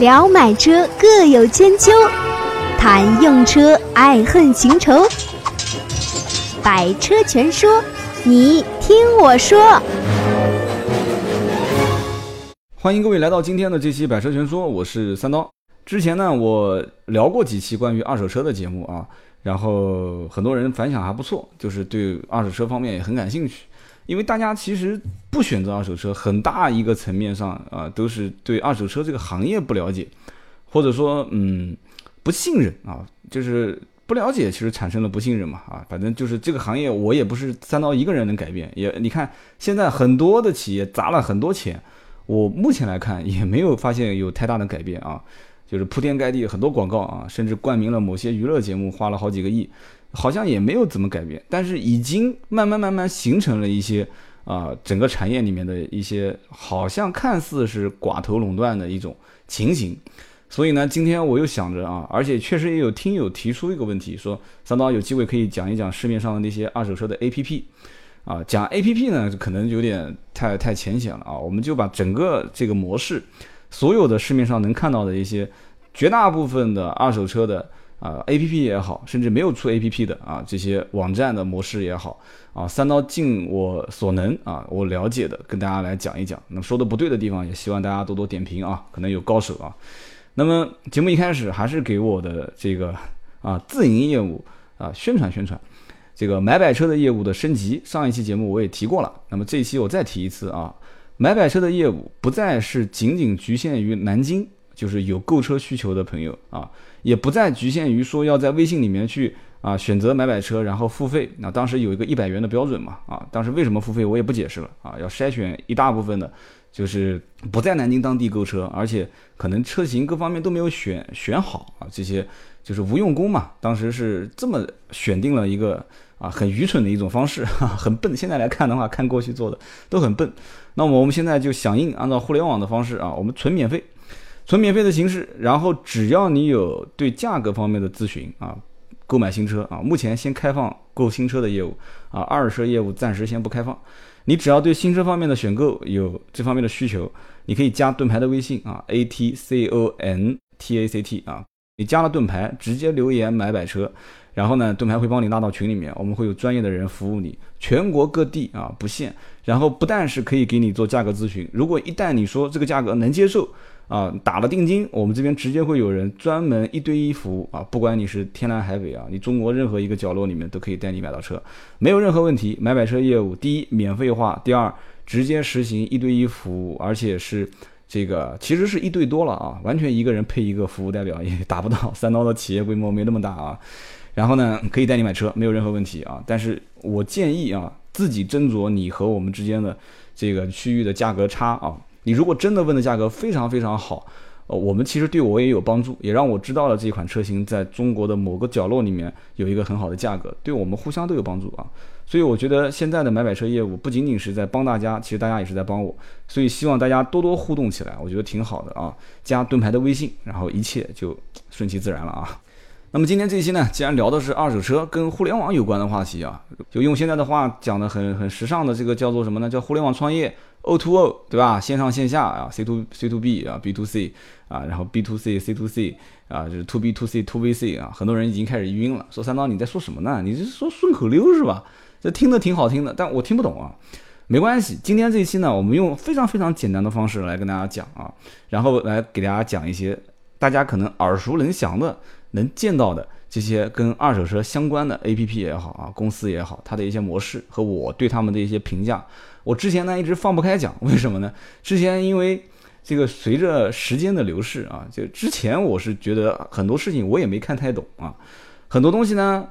聊买车各有千秋，谈用车爱恨情仇。百车全说，你听我说。欢迎各位来到今天的这期《百车全说》，我是三刀。之前呢，我聊过几期关于二手车的节目啊，然后很多人反响还不错，就是对二手车方面也很感兴趣。因为大家其实不选择二手车，很大一个层面上啊，都是对二手车这个行业不了解，或者说嗯不信任啊，就是不了解，其实产生了不信任嘛啊，反正就是这个行业我也不是三刀一个人能改变，也你看现在很多的企业砸了很多钱。我目前来看也没有发现有太大的改变啊，就是铺天盖地很多广告啊，甚至冠名了某些娱乐节目，花了好几个亿，好像也没有怎么改变。但是已经慢慢慢慢形成了一些啊，整个产业里面的一些好像看似是寡头垄断的一种情形。所以呢，今天我又想着啊，而且确实也有听友提出一个问题，说三刀有机会可以讲一讲市面上的那些二手车的 APP。啊，讲 A P P 呢，可能有点太太浅显了啊。我们就把整个这个模式，所有的市面上能看到的一些绝大部分的二手车的啊 A P P 也好，甚至没有出 A P P 的啊这些网站的模式也好啊，三刀尽我所能啊，我了解的跟大家来讲一讲。那么说的不对的地方，也希望大家多多点评啊，可能有高手啊。那么节目一开始还是给我的这个啊自营业务啊宣传宣传。这个买百车的业务的升级，上一期节目我也提过了。那么这一期我再提一次啊，买百车的业务不再是仅仅局限于南京，就是有购车需求的朋友啊，也不再局限于说要在微信里面去啊选择买买车，然后付费。那当时有一个一百元的标准嘛啊，当时为什么付费我也不解释了啊，要筛选一大部分的，就是不在南京当地购车，而且可能车型各方面都没有选选好啊，这些就是无用功嘛。当时是这么选定了一个。啊，很愚蠢的一种方式，很笨。现在来看的话，看过去做的都很笨。那么我们现在就响应，按照互联网的方式啊，我们纯免费，纯免费的形式。然后只要你有对价格方面的咨询啊，购买新车啊，目前先开放购新车的业务啊，二手车业务暂时先不开放。你只要对新车方面的选购有这方面的需求，你可以加盾牌的微信啊，A T C O N T A C T 啊，你加了盾牌，直接留言买百车。然后呢，盾牌会帮你拉到群里面，我们会有专业的人服务你，全国各地啊不限。然后不但是可以给你做价格咨询，如果一旦你说这个价格能接受啊，打了定金，我们这边直接会有人专门一对一服务啊，不管你是天南海北啊，你中国任何一个角落里面都可以带你买到车，没有任何问题。买买车业务，第一免费化，第二直接实行一对一服务，而且是这个其实是一对多了啊，完全一个人配一个服务代表也达不到，三刀的企业规模没那么大啊。然后呢，可以带你买车，没有任何问题啊。但是我建议啊，自己斟酌你和我们之间的这个区域的价格差啊。你如果真的问的价格非常非常好，呃，我们其实对我也有帮助，也让我知道了这款车型在中国的某个角落里面有一个很好的价格，对我们互相都有帮助啊。所以我觉得现在的买买车业务不仅仅是在帮大家，其实大家也是在帮我。所以希望大家多多互动起来，我觉得挺好的啊。加盾牌的微信，然后一切就顺其自然了啊。那么今天这期呢，既然聊的是二手车跟互联网有关的话题啊，就用现在的话讲的很很时尚的这个叫做什么呢？叫互联网创业，O to O，对吧？线上线下啊，C to C to B 啊，B to C 啊，然后 B to C C to C 啊，就是 To B to C To V C 啊，很多人已经开始晕了，说三刀你在说什么呢？你是说顺口溜是吧？这听着挺好听的，但我听不懂啊。没关系，今天这一期呢，我们用非常非常简单的方式来跟大家讲啊，然后来给大家讲一些大家可能耳熟能详的。能见到的这些跟二手车相关的 A P P 也好啊，公司也好，它的一些模式和我对他们的一些评价，我之前呢一直放不开讲，为什么呢？之前因为这个随着时间的流逝啊，就之前我是觉得很多事情我也没看太懂啊，很多东西呢，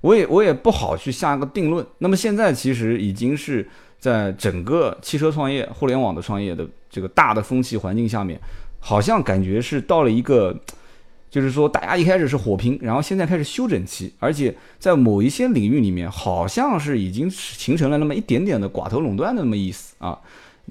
我也我也不好去下个定论。那么现在其实已经是在整个汽车创业、互联网的创业的这个大的风气环境下面，好像感觉是到了一个。就是说，大家一开始是火拼，然后现在开始休整期，而且在某一些领域里面，好像是已经形成了那么一点点的寡头垄断的那么意思啊。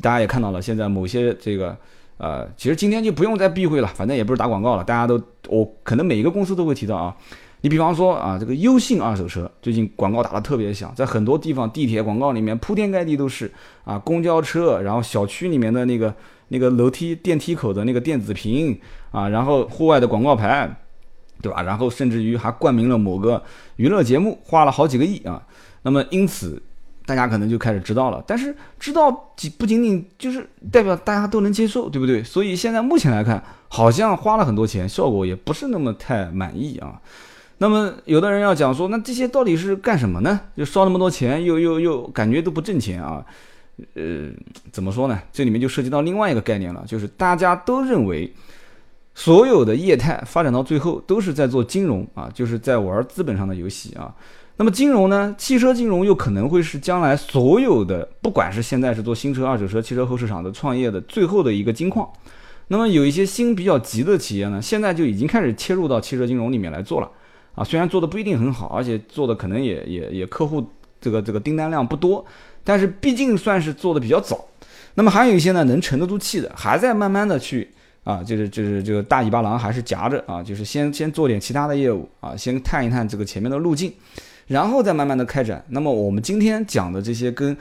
大家也看到了，现在某些这个呃，其实今天就不用再避讳了，反正也不是打广告了，大家都我可能每一个公司都会提到啊。你比方说啊，这个优信二手车最近广告打得特别响，在很多地方地铁广告里面铺天盖地都是啊，公交车，然后小区里面的那个那个楼梯、电梯口的那个电子屏啊，然后户外的广告牌，对吧？然后甚至于还冠名了某个娱乐节目，花了好几个亿啊。那么因此，大家可能就开始知道了。但是知道仅不仅仅就是代表大家都能接受，对不对？所以现在目前来看，好像花了很多钱，效果也不是那么太满意啊。那么有的人要讲说，那这些到底是干什么呢？就烧那么多钱，又又又感觉都不挣钱啊？呃，怎么说呢？这里面就涉及到另外一个概念了，就是大家都认为，所有的业态发展到最后都是在做金融啊，就是在玩资本上的游戏啊。那么金融呢？汽车金融又可能会是将来所有的，不管是现在是做新车、二手车、汽车后市场的创业的最后的一个金矿。那么有一些心比较急的企业呢，现在就已经开始切入到汽车金融里面来做了啊。虽然做的不一定很好，而且做的可能也也也客户这个这个订单量不多。但是毕竟算是做的比较早，那么还有一些呢能沉得住气的，还在慢慢的去啊，就是就是这个大尾巴狼还是夹着啊，就是先先做点其他的业务啊，先探一探这个前面的路径，然后再慢慢的开展。那么我们今天讲的这些跟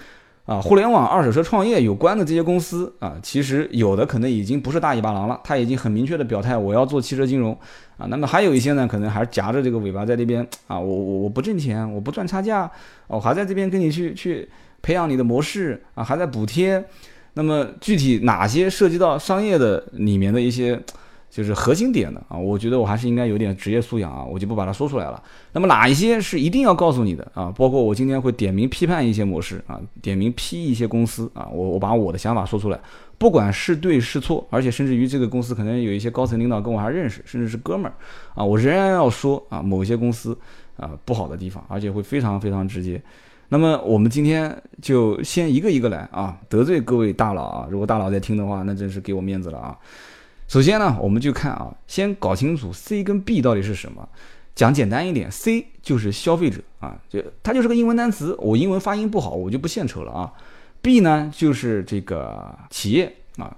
啊互联网二手车创业有关的这些公司啊，其实有的可能已经不是大尾巴狼了，他已经很明确的表态我要做汽车金融啊。那么还有一些呢，可能还是夹着这个尾巴在那边啊，我我我不挣钱，我不赚差价，我还在这边跟你去去。培养你的模式啊，还在补贴。那么具体哪些涉及到商业的里面的一些就是核心点的啊？我觉得我还是应该有点职业素养啊，我就不把它说出来了。那么哪一些是一定要告诉你的啊？包括我今天会点名批判一些模式啊，点名批一些公司啊，我我把我的想法说出来，不管是对是错，而且甚至于这个公司可能有一些高层领导跟我还认识，甚至是哥们儿啊，我仍然要说啊，某些公司啊不好的地方，而且会非常非常直接。那么我们今天就先一个一个来啊，得罪各位大佬啊，如果大佬在听的话，那真是给我面子了啊。首先呢，我们就看啊，先搞清楚 C 跟 B 到底是什么。讲简单一点，C 就是消费者啊，就它就是个英文单词，我英文发音不好，我就不献丑了啊。B 呢就是这个企业啊，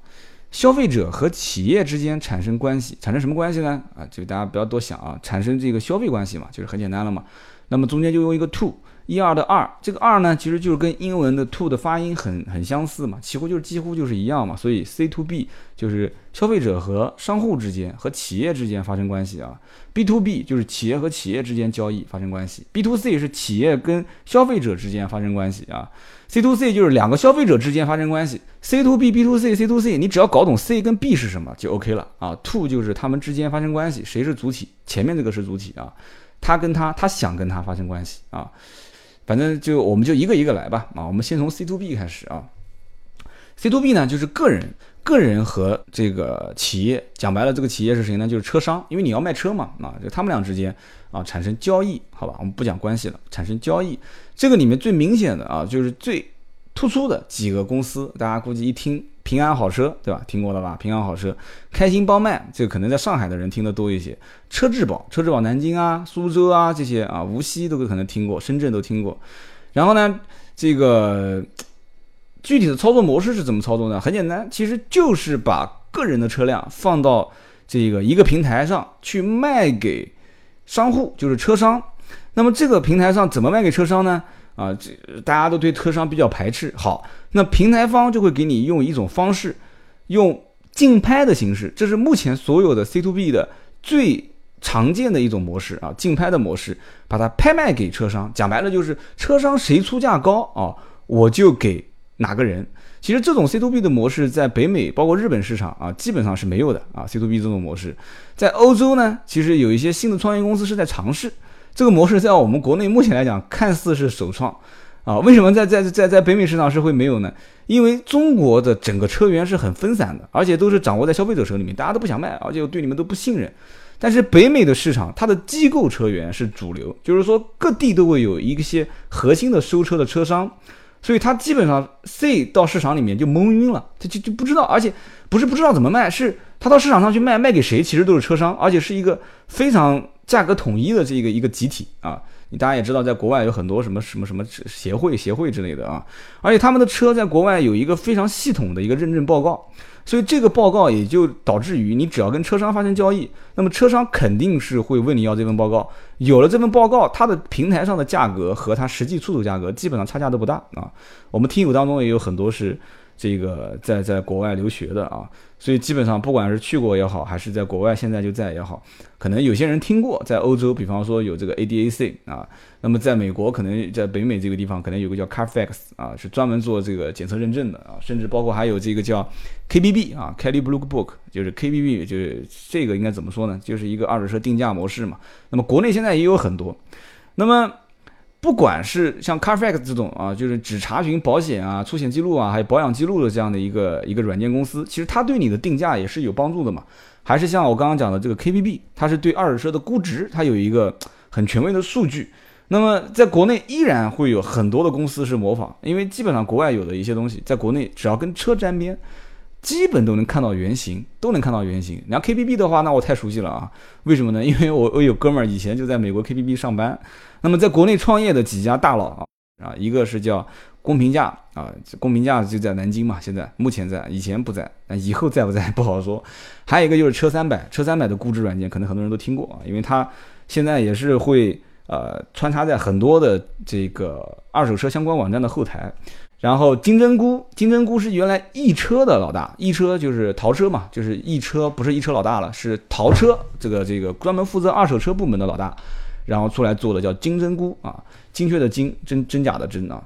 消费者和企业之间产生关系，产生什么关系呢？啊，就大家不要多想啊，产生这个消费关系嘛，就是很简单了嘛。那么中间就用一个 to。一二的二，这个二呢，其实就是跟英文的 to 的发音很很相似嘛，几乎就是几乎就是一样嘛，所以 C to B 就是消费者和商户之间和企业之间发生关系啊，B to B 就是企业和企业之间交易发生关系，B to C 是企业跟消费者之间发生关系啊，C to C 就是两个消费者之间发生关系，C to B、B to C、C to C，你只要搞懂 C 跟 B 是什么就 OK 了。啊，to 就是他们之间发生关系，谁是主体，前面这个是主体啊，他跟他他想跟他发生关系啊。反正就我们就一个一个来吧啊，我们先从 C to B 开始啊。C to B 呢，就是个人，个人和这个企业，讲白了，这个企业是谁呢？就是车商，因为你要卖车嘛啊，就他们俩之间啊产生交易，好吧，我们不讲关系了，产生交易，这个里面最明显的啊，就是最突出的几个公司，大家估计一听。平安好车，对吧？听过了吧？平安好车，开心帮卖，这个可能在上海的人听得多一些。车质保，车质保南京啊、苏州啊这些啊，无锡都可能听过，深圳都听过。然后呢，这个具体的操作模式是怎么操作呢？很简单，其实就是把个人的车辆放到这个一个平台上去卖给商户，就是车商。那么这个平台上怎么卖给车商呢？啊，这大家都对车商比较排斥。好，那平台方就会给你用一种方式，用竞拍的形式，这是目前所有的 C to B 的最常见的一种模式啊，竞拍的模式，把它拍卖给车商。讲白了就是车商谁出价高啊，我就给哪个人。其实这种 C to B 的模式在北美，包括日本市场啊，基本上是没有的啊。C to B 这种模式，在欧洲呢，其实有一些新的创业公司是在尝试。这个模式在我们国内目前来讲，看似是首创，啊，为什么在在在在北美市场是会没有呢？因为中国的整个车源是很分散的，而且都是掌握在消费者手里面，大家都不想卖，而且对你们都不信任。但是北美的市场，它的机构车源是主流，就是说各地都会有一些核心的收车的车商，所以它基本上 C 到市场里面就蒙晕了，他就就不知道，而且不是不知道怎么卖，是他到市场上去卖，卖给谁其实都是车商，而且是一个非常。价格统一的这个一个集体啊，你大家也知道，在国外有很多什么什么什么协会协会之类的啊，而且他们的车在国外有一个非常系统的一个认证报告，所以这个报告也就导致于你只要跟车商发生交易，那么车商肯定是会问你要这份报告，有了这份报告，它的平台上的价格和它实际出手价格基本上差价都不大啊。我们听友当中也有很多是这个在在国外留学的啊，所以基本上不管是去过也好，还是在国外现在就在也好，可能有些人听过，在欧洲，比方说有这个 ADAC 啊，那么在美国可能在北美这个地方，可能有个叫 Carfax 啊，是专门做这个检测认证的啊，甚至包括还有这个叫 KBB 啊，Kelly Blue Book，就是 KBB，就是这个应该怎么说呢？就是一个二手车定价模式嘛。那么国内现在也有很多，那么。不管是像 Carfax 这种啊，就是只查询保险啊、出险记录啊，还有保养记录的这样的一个一个软件公司，其实它对你的定价也是有帮助的嘛。还是像我刚刚讲的这个 KBB，它是对二手车的估值，它有一个很权威的数据。那么在国内依然会有很多的公司是模仿，因为基本上国外有的一些东西，在国内只要跟车沾边。基本都能看到原型，都能看到原型。然后 KBB 的话，那我太熟悉了啊！为什么呢？因为我我有哥们儿以前就在美国 KBB 上班。那么在国内创业的几家大佬啊，啊，一个是叫公平价啊，公平价就在南京嘛，现在目前在，以前不在，那以后在不在 不好说。还有一个就是车三百，车三百的估值软件，可能很多人都听过啊，因为它现在也是会呃穿插在很多的这个二手车相关网站的后台。然后金针菇，金针菇是原来易车的老大，易车就是淘车嘛，就是易车不是易车老大了，是淘车这个这个专门负责二手车部门的老大，然后出来做的叫金针菇啊，精确的精，真真假的真啊。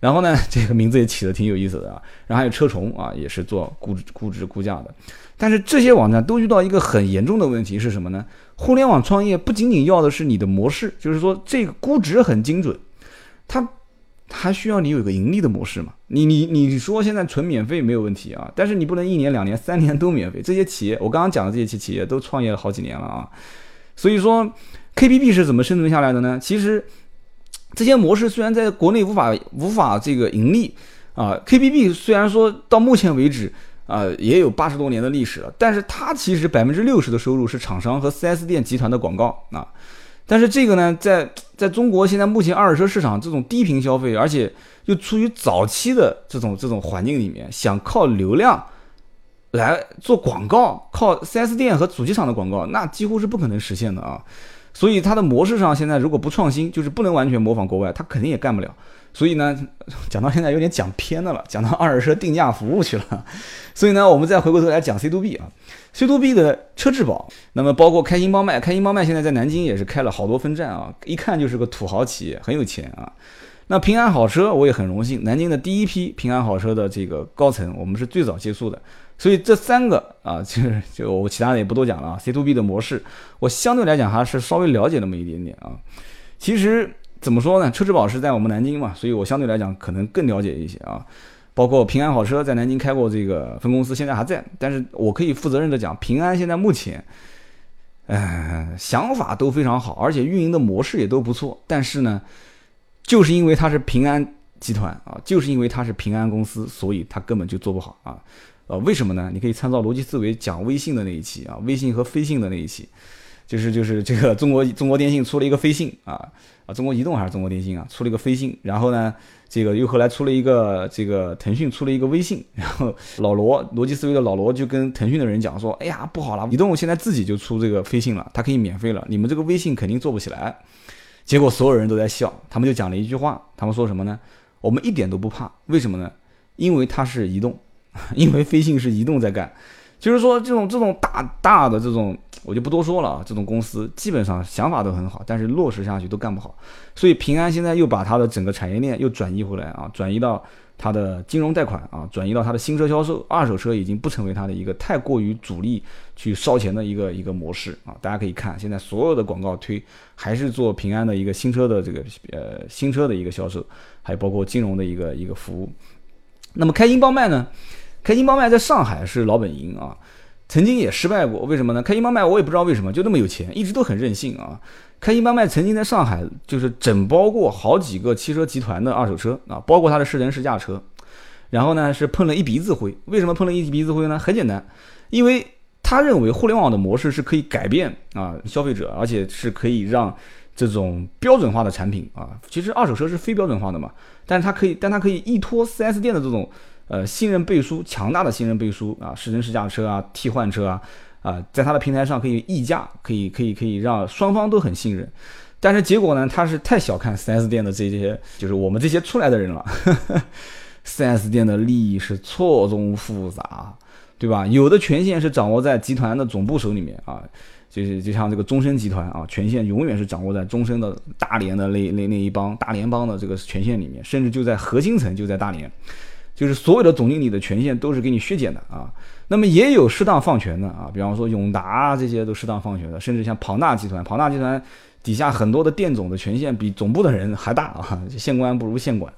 然后呢，这个名字也起的挺有意思的啊。然后还有车虫啊，也是做估值估值估价的。但是这些网站都遇到一个很严重的问题是什么呢？互联网创业不仅仅要的是你的模式，就是说这个估值很精准，它。它需要你有一个盈利的模式嘛？你你你说现在纯免费没有问题啊，但是你不能一年两年三年都免费。这些企业，我刚刚讲的这些企企业都创业了好几年了啊。所以说，KPB 是怎么生存下来的呢？其实这些模式虽然在国内无法无法这个盈利啊，KPB 虽然说到目前为止啊也有八十多年的历史了，但是它其实百分之六十的收入是厂商和 4S 店集团的广告啊。但是这个呢，在在中国现在目前二手车市场这种低频消费，而且又处于早期的这种这种环境里面，想靠流量来做广告，靠四 S 店和主机厂的广告，那几乎是不可能实现的啊。所以它的模式上现在如果不创新，就是不能完全模仿国外，它肯定也干不了。所以呢，讲到现在有点讲偏的了，讲到二手车定价服务去了。所以呢，我们再回过头来讲 C to B 啊。C to B 的车质保，那么包括开心帮卖，开心帮卖现在在南京也是开了好多分站啊，一看就是个土豪企业，很有钱啊。那平安好车我也很荣幸，南京的第一批平安好车的这个高层，我们是最早接触的。所以这三个啊，就是就我其他的也不多讲了啊。C to B 的模式，我相对来讲还是稍微了解那么一点点啊。其实怎么说呢，车之宝是在我们南京嘛，所以我相对来讲可能更了解一些啊。包括平安好车在南京开过这个分公司，现在还在。但是我可以负责任的讲，平安现在目前，呃，想法都非常好，而且运营的模式也都不错。但是呢，就是因为它是平安集团啊，就是因为它是平安公司，所以它根本就做不好啊。呃，为什么呢？你可以参照逻辑思维讲微信的那一期啊，微信和飞信的那一期，就是就是这个中国中国电信出了一个飞信啊啊，中国移动还是中国电信啊，出了一个飞信，然后呢？这个又后来出了一个，这个腾讯出了一个微信，然后老罗逻辑思维的老罗就跟腾讯的人讲说：“哎呀，不好了，移动现在自己就出这个飞信了，它可以免费了，你们这个微信肯定做不起来。”结果所有人都在笑，他们就讲了一句话，他们说什么呢？我们一点都不怕，为什么呢？因为它是移动，因为飞信是移动在干。就是说，这种这种大大的这种，我就不多说了啊。这种公司基本上想法都很好，但是落实下去都干不好。所以平安现在又把它的整个产业链又转移回来啊，转移到它的金融贷款啊，转移到它的新车销售，二手车已经不成为它的一个太过于主力去烧钱的一个一个模式啊。大家可以看，现在所有的广告推还是做平安的一个新车的这个呃新车的一个销售，还有包括金融的一个一个服务。那么开心帮卖呢？开心帮卖在上海是老本营啊，曾经也失败过，为什么呢？开心帮卖我也不知道为什么就那么有钱，一直都很任性啊。开心帮卖曾经在上海就是整包过好几个汽车集团的二手车啊，包括他的试乘试驾车，然后呢是碰了一鼻子灰。为什么碰了一鼻子灰呢？很简单，因为他认为互联网的模式是可以改变啊消费者，而且是可以让这种标准化的产品啊，其实二手车是非标准化的嘛，但是它可以，但它可以依托 4S 店的这种。呃，信任背书，强大的信任背书啊，试乘试驾车啊，替换车啊，啊，在它的平台上可以议价，可以可以可以让双方都很信任。但是结果呢，他是太小看 4S 店的这些，就是我们这些出来的人了。4S 店的利益是错综复杂，对吧？有的权限是掌握在集团的总部手里面啊，就是就像这个中升集团啊，权限永远是掌握在中升的大连的那那那一帮大联邦的这个权限里面，甚至就在核心层就在大连，就是所有的总经理的权限都是给你削减的啊。那么也有适当放权的啊，比方说永达这些都适当放权的，甚至像庞大集团，庞大集团底下很多的店总的权限比总部的人还大啊，县官不如县管。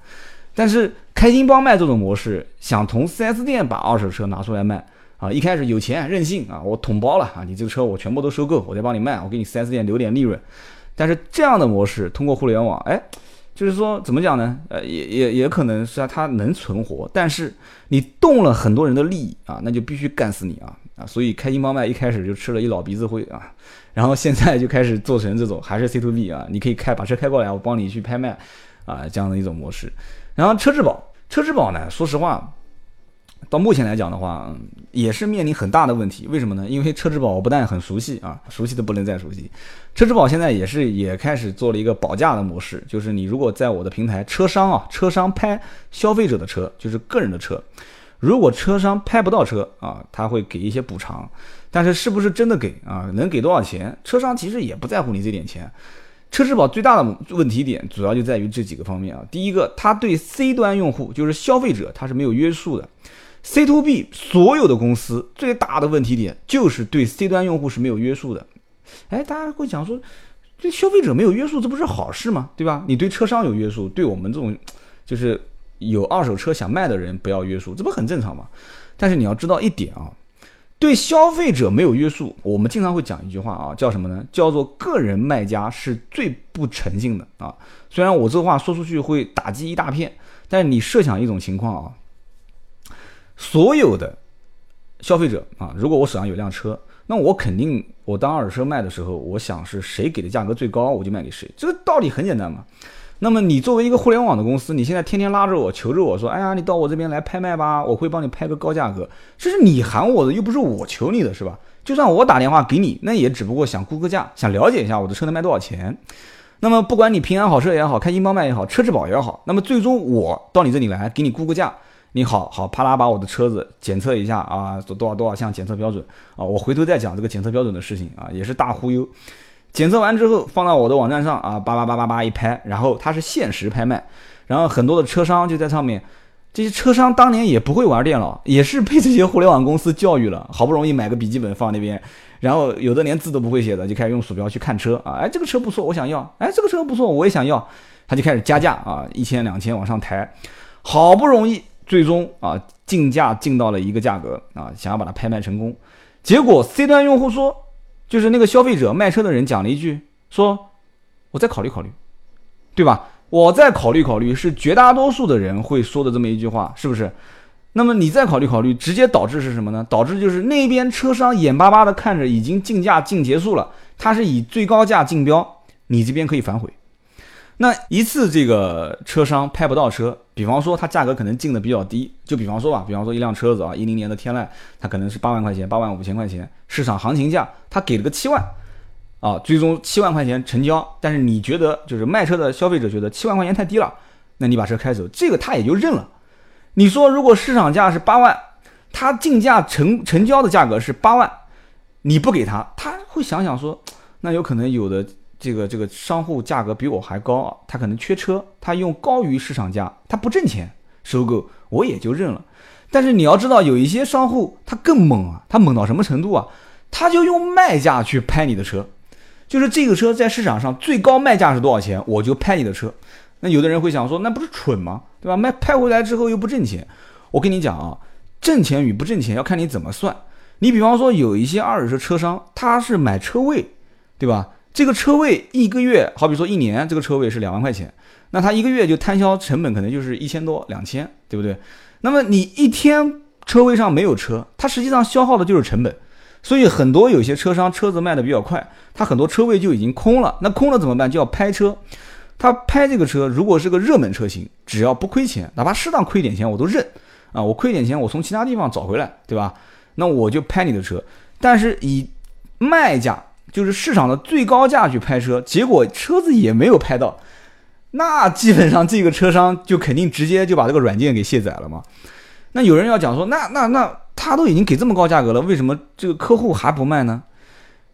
但是开心帮卖这种模式，想从 4S 店把二手车拿出来卖啊，一开始有钱任性啊，我统包了啊，你这个车我全部都收购，我再帮你卖，我给你 4S 店留点利润。但是这样的模式通过互联网，哎。就是说，怎么讲呢？呃，也也也可能是啊它能存活，但是你动了很多人的利益啊，那就必须干死你啊啊！所以开心帮卖一开始就吃了一老鼻子灰啊，然后现在就开始做成这种还是 C to B 啊，你可以开把车开过来，我帮你去拍卖啊这样的一种模式。然后车质保，车质保呢，说实话。到目前来讲的话，也是面临很大的问题。为什么呢？因为车之宝我不但很熟悉啊，熟悉的不能再熟悉。车之宝现在也是也开始做了一个保价的模式，就是你如果在我的平台，车商啊，车商拍消费者的车，就是个人的车，如果车商拍不到车啊，他会给一些补偿。但是是不是真的给啊？能给多少钱？车商其实也不在乎你这点钱。车质保最大的问题点主要就在于这几个方面啊。第一个，它对 C 端用户，就是消费者，它是没有约束的。C to B 所有的公司最大的问题点就是对 C 端用户是没有约束的。哎，大家会讲说，这消费者没有约束，这不是好事吗？对吧？你对车商有约束，对我们这种就是有二手车想卖的人不要约束，这不很正常吗？但是你要知道一点啊，对消费者没有约束，我们经常会讲一句话啊，叫什么呢？叫做个人卖家是最不诚信的啊。虽然我这话说出去会打击一大片，但是你设想一种情况啊。所有的消费者啊，如果我手上有辆车，那我肯定我当二手车卖的时候，我想是谁给的价格最高，我就卖给谁。这个道理很简单嘛。那么你作为一个互联网的公司，你现在天天拉着我求着我说，哎呀，你到我这边来拍卖吧，我会帮你拍个高价格。这是你喊我的，又不是我求你的，是吧？就算我打电话给你，那也只不过想估个价，想了解一下我的车能卖多少钱。那么不管你平安好车也好，开心帮卖也好，车质保也好，那么最终我到你这里来给你估个价。你好好啪啦把我的车子检测一下啊，多少多少项检测标准啊，我回头再讲这个检测标准的事情啊，也是大忽悠。检测完之后放到我的网站上啊，叭叭叭叭叭一拍，然后它是限时拍卖，然后很多的车商就在上面，这些车商当年也不会玩电脑，也是被这些互联网公司教育了，好不容易买个笔记本放那边，然后有的连字都不会写的就开始用鼠标去看车啊，哎这个车不错我想要，哎这个车不错我也想要，他就开始加价啊，一千两千往上抬，好不容易。最终啊，竞价竞到了一个价格啊，想要把它拍卖成功，结果 C 端用户说，就是那个消费者卖车的人讲了一句，说，我再考虑考虑，对吧？我再考虑考虑，是绝大多数的人会说的这么一句话，是不是？那么你再考虑考虑，直接导致是什么呢？导致就是那边车商眼巴巴的看着已经竞价竞结束了，他是以最高价竞标，你这边可以反悔。那一次这个车商拍不到车，比方说它价格可能定的比较低，就比方说吧，比方说一辆车子啊，一零年的天籁，它可能是八万块钱，八万五千块钱，市场行情价，他给了个七万，啊，最终七万块钱成交，但是你觉得就是卖车的消费者觉得七万块钱太低了，那你把车开走，这个他也就认了。你说如果市场价是八万，他竞价成成交的价格是八万，你不给他，他会想想说，那有可能有的。这个这个商户价格比我还高啊，他可能缺车，他用高于市场价，他不挣钱收购，我也就认了。但是你要知道，有一些商户他更猛啊，他猛到什么程度啊？他就用卖价去拍你的车，就是这个车在市场上最高卖价是多少钱，我就拍你的车。那有的人会想说，那不是蠢吗？对吧？卖拍回来之后又不挣钱。我跟你讲啊，挣钱与不挣钱要看你怎么算。你比方说有一些二手车车商，他是买车位，对吧？这个车位一个月，好比说一年，这个车位是两万块钱，那他一个月就摊销成本可能就是一千多、两千，对不对？那么你一天车位上没有车，它实际上消耗的就是成本。所以很多有些车商车子卖的比较快，他很多车位就已经空了。那空了怎么办？就要拍车。他拍这个车，如果是个热门车型，只要不亏钱，哪怕适当亏点钱我都认啊。我亏点钱，我从其他地方找回来，对吧？那我就拍你的车。但是以卖价。就是市场的最高价去拍车，结果车子也没有拍到，那基本上这个车商就肯定直接就把这个软件给卸载了嘛。那有人要讲说，那那那他都已经给这么高价格了，为什么这个客户还不卖呢？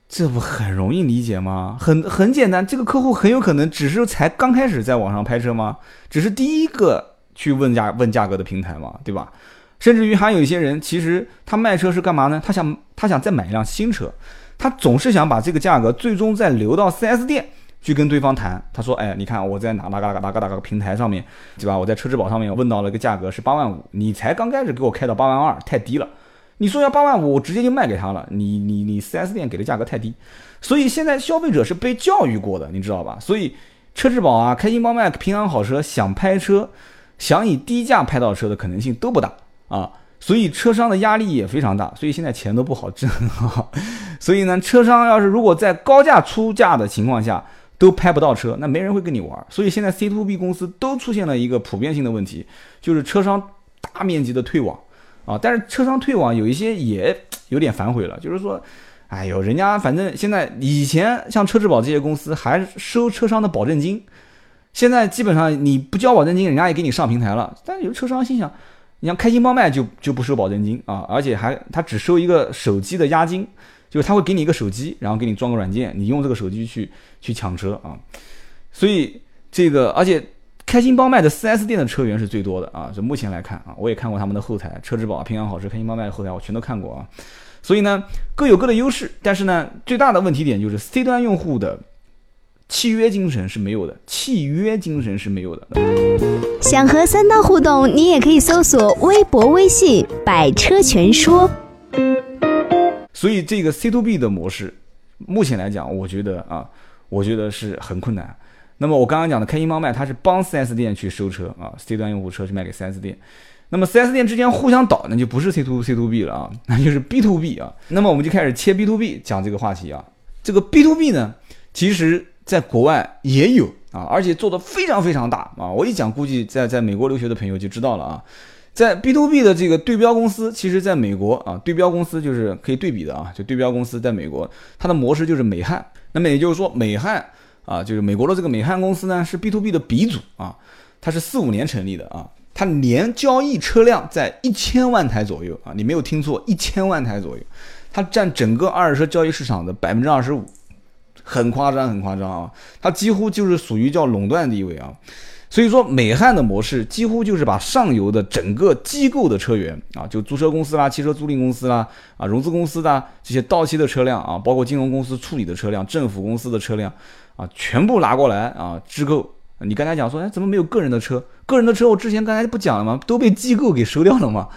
这不很容易理解吗？很很简单，这个客户很有可能只是才刚开始在网上拍车吗？只是第一个去问价问价格的平台嘛，对吧？甚至于还有一些人，其实他卖车是干嘛呢？他想他想再买一辆新车，他总是想把这个价格最终再留到 4S 店去跟对方谈。他说：“哎，你看我在哪哪个哪个哪个哪个平台上面，对吧？我在车质保上面问到了一个价格是八万五，你才刚开始给我开到八万二，太低了。”你说要八万五，我直接就卖给他了。你你你四 S 店给的价格太低，所以现在消费者是被教育过的，你知道吧？所以车质保啊、开心帮卖、平安好车想拍车，想以低价拍到车的可能性都不大啊。所以车商的压力也非常大，所以现在钱都不好挣。所以呢，车商要是如果在高价出价的情况下都拍不到车，那没人会跟你玩。所以现在 C to B 公司都出现了一个普遍性的问题，就是车商大面积的退网。啊，但是车商退网有一些也有点反悔了，就是说，哎呦，人家反正现在以前像车质保这些公司还收车商的保证金，现在基本上你不交保证金，人家也给你上平台了。但有车商心想，你像开心帮卖就就不收保证金啊，而且还他只收一个手机的押金，就是他会给你一个手机，然后给你装个软件，你用这个手机去去抢车啊。所以这个而且。开心帮卖的 4S 店的车源是最多的啊，就目前来看啊，我也看过他们的后台，车之宝、平安好车、开心帮卖的后台我全都看过啊。所以呢，各有各的优势，但是呢，最大的问题点就是 C 端用户的契约精神是没有的，契约精神是没有的。想和三刀互动，你也可以搜索微博、微信“百车全说”。所以这个 C to B 的模式，目前来讲，我觉得啊，我觉得是很困难。那么我刚刚讲的开心帮卖，它是帮 4S 店去收车啊，C 端用户车去卖给 4S 店。那么 4S 店之间互相倒，那就不是 C to C to B 了啊，那就是 B to B 啊。那么我们就开始切 B to B 讲这个话题啊。这个 B to B 呢，其实在国外也有啊，而且做的非常非常大啊。我一讲，估计在在美国留学的朋友就知道了啊。在 B to B 的这个对标公司，其实在美国啊，对标公司就是可以对比的啊，就对标公司在美国，它的模式就是美汉。那么也就是说，美汉。啊，就是美国的这个美汉公司呢，是 B to B 的鼻祖啊，它是四五年成立的啊，它年交易车辆在一千万台左右啊，你没有听错，一千万台左右，它占整个二手车交易市场的百分之二十五，很夸张，很夸张啊，它几乎就是属于叫垄断地位啊。所以说，美汉的模式几乎就是把上游的整个机构的车源啊，就租车公司啦、汽车租赁公司啦、啊融资公司的这些到期的车辆啊，包括金融公司处理的车辆、政府公司的车辆啊，全部拿过来啊，机构。你刚才讲说，哎，怎么没有个人的车？个人的车我之前刚才不讲了吗？都被机构给收掉了吗？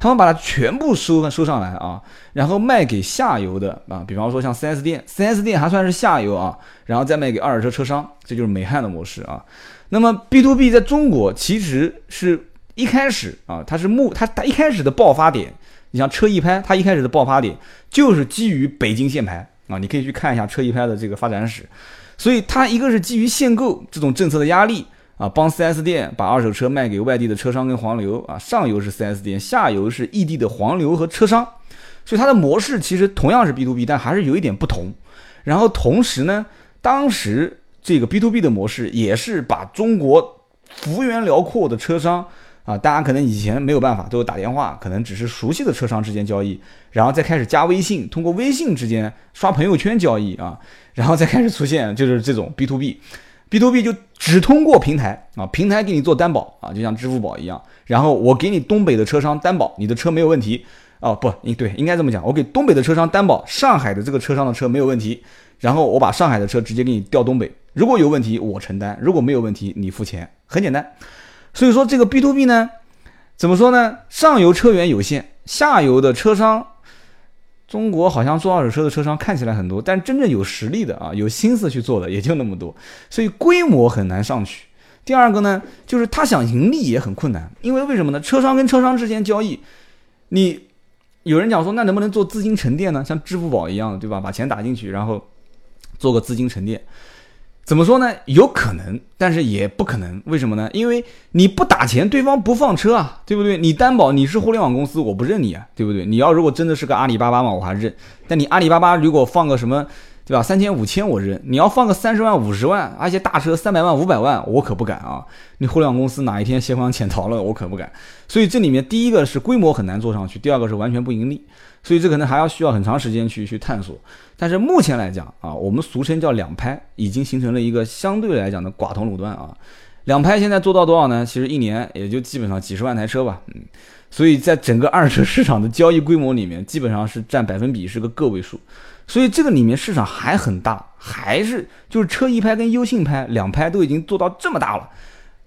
他们把它全部收收上来啊，然后卖给下游的啊，比方说像 4S 店，4S 店还算是下游啊，然后再卖给二手车车商，这就是美汉的模式啊。那么 B to B 在中国其实是一开始啊，它是目它它一开始的爆发点，你像车一拍，它一开始的爆发点就是基于北京限牌啊，你可以去看一下车一拍的这个发展史，所以它一个是基于限购这种政策的压力啊，帮 4S 店把二手车卖给外地的车商跟黄牛啊，上游是 4S 店，下游是异地的黄牛和车商，所以它的模式其实同样是 B to B，但还是有一点不同。然后同时呢，当时。这个 B to B 的模式也是把中国幅员辽阔的车商啊，大家可能以前没有办法，都有打电话，可能只是熟悉的车商之间交易，然后再开始加微信，通过微信之间刷朋友圈交易啊，然后再开始出现就是这种 B to B B to B 就只通过平台啊，平台给你做担保啊，就像支付宝一样，然后我给你东北的车商担保你的车没有问题哦，不，应对应该这么讲，我给东北的车商担保上海的这个车商的车没有问题，然后我把上海的车直接给你调东北。如果有问题，我承担；如果没有问题，你付钱，很简单。所以说这个 B to B 呢，怎么说呢？上游车源有限，下游的车商，中国好像做二手车的车商看起来很多，但真正有实力的啊，有心思去做的也就那么多，所以规模很难上去。第二个呢，就是他想盈利也很困难，因为为什么呢？车商跟车商之间交易，你有人讲说，那能不能做资金沉淀呢？像支付宝一样，对吧？把钱打进去，然后做个资金沉淀。怎么说呢？有可能，但是也不可能。为什么呢？因为你不打钱，对方不放车啊，对不对？你担保你是互联网公司，我不认你啊，对不对？你要如果真的是个阿里巴巴嘛，我还认。但你阿里巴巴如果放个什么，对吧？三千五千我认，你要放个三十万五十万，而且大车三百万五百万，我可不敢啊！你互联网公司哪一天携款潜逃了，我可不敢。所以这里面第一个是规模很难做上去，第二个是完全不盈利，所以这可能还要需要很长时间去去探索。但是目前来讲啊，我们俗称叫两拍，已经形成了一个相对来讲的寡头垄断啊。两拍现在做到多少呢？其实一年也就基本上几十万台车吧，嗯。所以在整个二手车市场的交易规模里面，基本上是占百分比是个个位数，所以这个里面市场还很大，还是就是车一拍跟优信拍两拍都已经做到这么大了，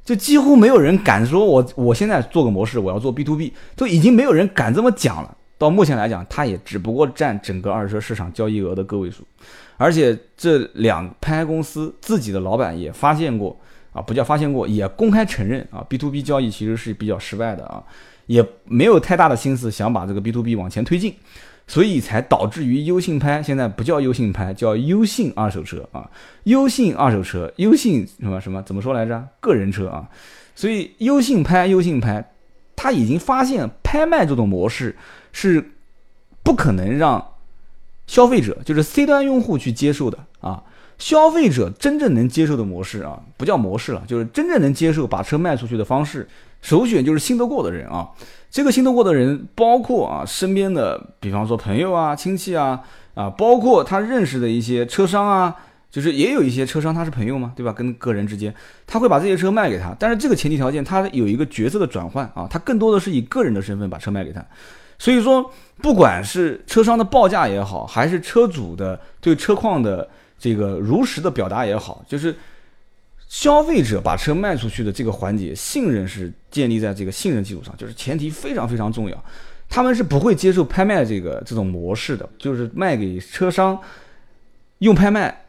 就几乎没有人敢说我我现在做个模式我要做 B to B，都已经没有人敢这么讲了。到目前来讲，它也只不过占整个二手车市场交易额的个位数，而且这两拍公司自己的老板也发现过啊，不叫发现过，也公开承认啊，B to B 交易其实是比较失败的啊。也没有太大的心思想把这个 B to B 往前推进，所以才导致于优信拍现在不叫优信拍，叫优信二手车啊，优信二手车，优信什么什么怎么说来着？个人车啊，所以优信拍，优信拍，他已经发现拍卖这种模式是不可能让消费者，就是 C 端用户去接受的啊。消费者真正能接受的模式啊，不叫模式了，就是真正能接受把车卖出去的方式。首选就是信得过的人啊，这个信得过的人包括啊身边的，比方说朋友啊、亲戚啊啊，包括他认识的一些车商啊，就是也有一些车商他是朋友嘛，对吧？跟个人之间，他会把这些车卖给他，但是这个前提条件他有一个角色的转换啊，他更多的是以个人的身份把车卖给他，所以说不管是车商的报价也好，还是车主的对车况的这个如实的表达也好，就是。消费者把车卖出去的这个环节，信任是建立在这个信任基础上，就是前提非常非常重要。他们是不会接受拍卖这个这种模式的，就是卖给车商用拍卖，